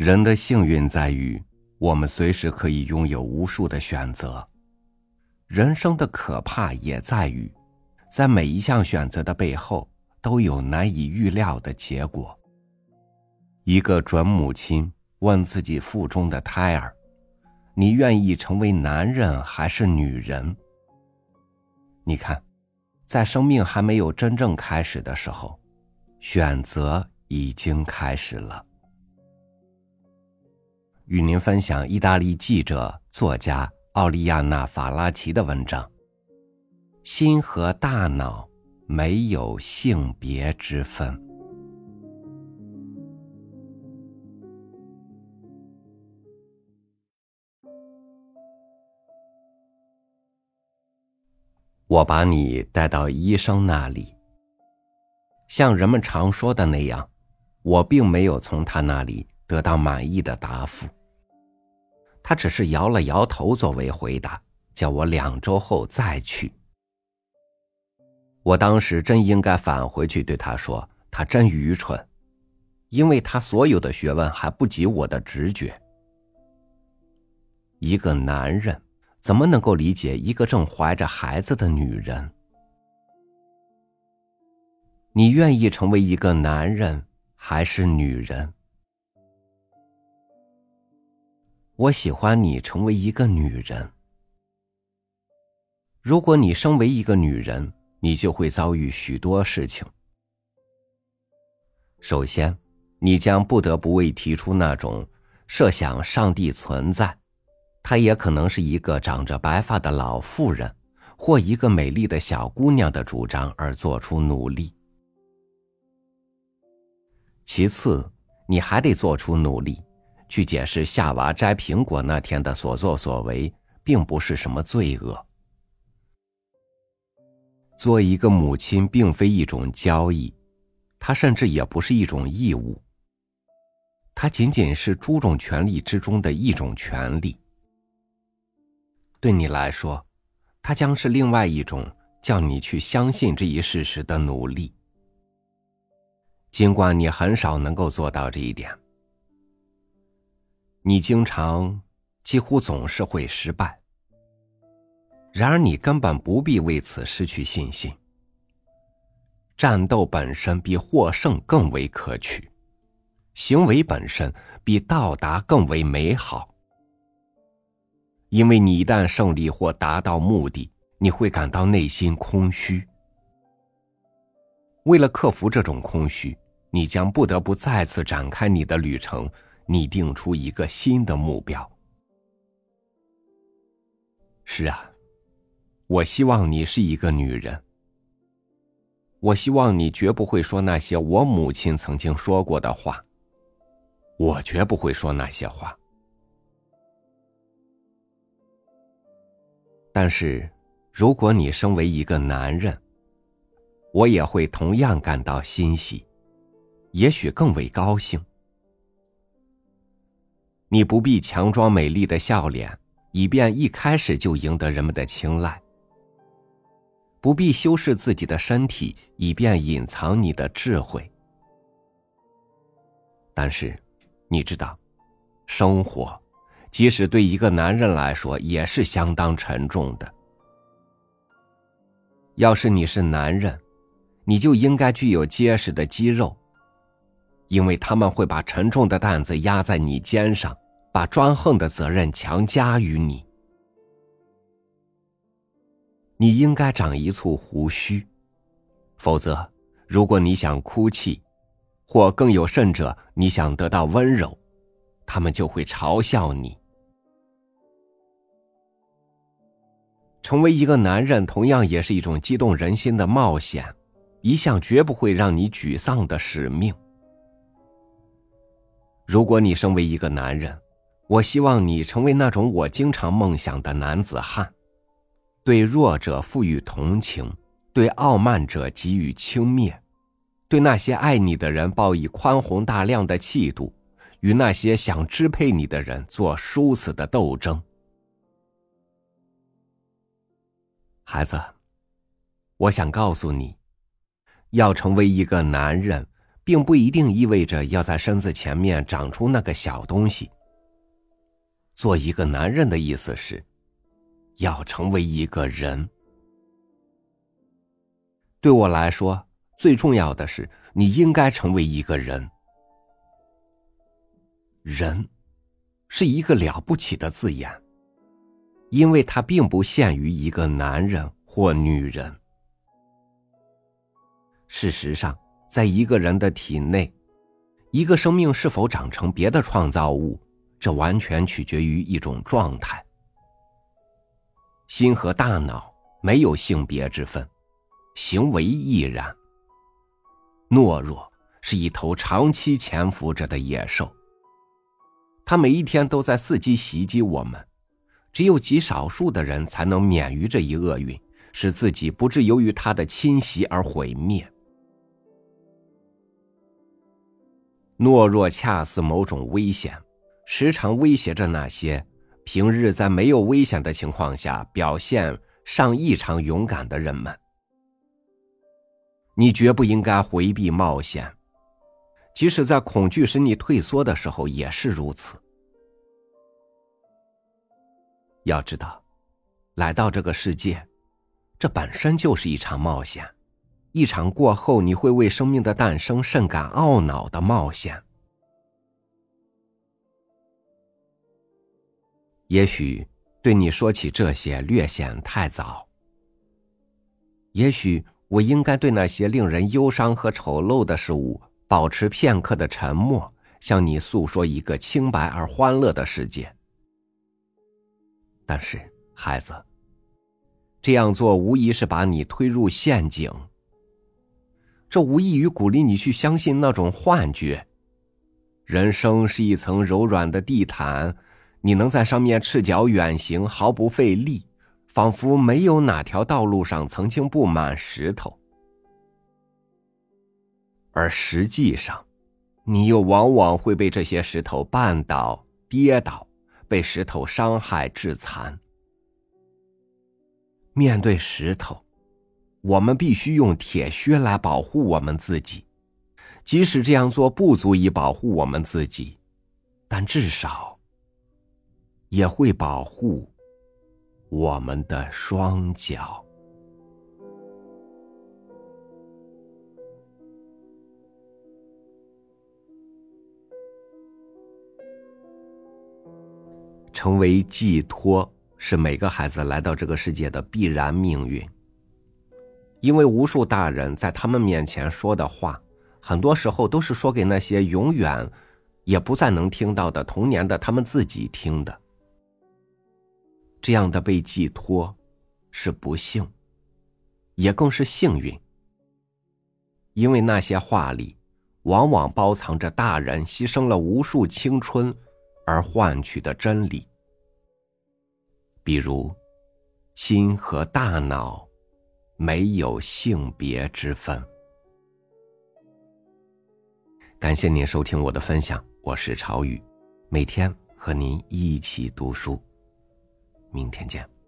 人的幸运在于，我们随时可以拥有无数的选择；人生的可怕也在于，在每一项选择的背后，都有难以预料的结果。一个准母亲问自己腹中的胎儿：“你愿意成为男人还是女人？”你看，在生命还没有真正开始的时候，选择已经开始了。与您分享意大利记者、作家奥利亚娜·法拉奇的文章：《心和大脑没有性别之分》。我把你带到医生那里，像人们常说的那样，我并没有从他那里得到满意的答复。他只是摇了摇头作为回答，叫我两周后再去。我当时真应该返回去对他说：“他真愚蠢，因为他所有的学问还不及我的直觉。一个男人怎么能够理解一个正怀着孩子的女人？你愿意成为一个男人还是女人？”我喜欢你成为一个女人。如果你身为一个女人，你就会遭遇许多事情。首先，你将不得不为提出那种设想上帝存在，她也可能是一个长着白发的老妇人，或一个美丽的小姑娘的主张而做出努力。其次，你还得做出努力。去解释夏娃摘苹果那天的所作所为，并不是什么罪恶。做一个母亲并非一种交易，它甚至也不是一种义务。它仅仅是诸种权利之中的一种权利。对你来说，它将是另外一种叫你去相信这一事实的努力。尽管你很少能够做到这一点。你经常，几乎总是会失败。然而，你根本不必为此失去信心。战斗本身比获胜更为可取，行为本身比到达更为美好。因为你一旦胜利或达到目的，你会感到内心空虚。为了克服这种空虚，你将不得不再次展开你的旅程。拟定出一个新的目标。是啊，我希望你是一个女人。我希望你绝不会说那些我母亲曾经说过的话。我绝不会说那些话。但是，如果你身为一个男人，我也会同样感到欣喜，也许更为高兴。你不必强装美丽的笑脸，以便一开始就赢得人们的青睐；不必修饰自己的身体，以便隐藏你的智慧。但是，你知道，生活，即使对一个男人来说，也是相当沉重的。要是你是男人，你就应该具有结实的肌肉。因为他们会把沉重的担子压在你肩上，把专横的责任强加于你。你应该长一簇胡须，否则，如果你想哭泣，或更有甚者，你想得到温柔，他们就会嘲笑你。成为一个男人，同样也是一种激动人心的冒险，一项绝不会让你沮丧的使命。如果你身为一个男人，我希望你成为那种我经常梦想的男子汉，对弱者赋予同情，对傲慢者给予轻蔑，对那些爱你的人报以宽宏大量的气度，与那些想支配你的人做殊死的斗争。孩子，我想告诉你，要成为一个男人，并不一定意味着要在身子前面长出那个小东西。做一个男人的意思是，要成为一个人。对我来说，最重要的是，你应该成为一个人。人，是一个了不起的字眼，因为它并不限于一个男人或女人。事实上，在一个人的体内，一个生命是否长成别的创造物，这完全取决于一种状态。心和大脑没有性别之分。行为亦然。懦弱是一头长期潜伏着的野兽，它每一天都在伺机袭击我们，只有极少数的人才能免于这一厄运，使自己不致由于它的侵袭而毁灭。懦弱恰似某种危险，时常威胁着那些平日在没有危险的情况下表现尚异常勇敢的人们。你绝不应该回避冒险，即使在恐惧使你退缩的时候也是如此。要知道，来到这个世界，这本身就是一场冒险，一场过后你会为生命的诞生甚感懊恼的冒险。也许对你说起这些略显太早，也许。我应该对那些令人忧伤和丑陋的事物保持片刻的沉默，向你诉说一个清白而欢乐的世界。但是，孩子，这样做无疑是把你推入陷阱。这无异于鼓励你去相信那种幻觉：人生是一层柔软的地毯，你能在上面赤脚远行，毫不费力。仿佛没有哪条道路上曾经布满石头，而实际上，你又往往会被这些石头绊倒、跌倒，被石头伤害致残。面对石头，我们必须用铁靴来保护我们自己，即使这样做不足以保护我们自己，但至少也会保护。我们的双脚，成为寄托是每个孩子来到这个世界的必然命运。因为无数大人在他们面前说的话，很多时候都是说给那些永远也不再能听到的童年的他们自己听的。这样的被寄托，是不幸，也更是幸运。因为那些话里，往往包藏着大人牺牲了无数青春而换取的真理。比如，心和大脑没有性别之分。感谢您收听我的分享，我是朝雨，每天和您一起读书。明天见。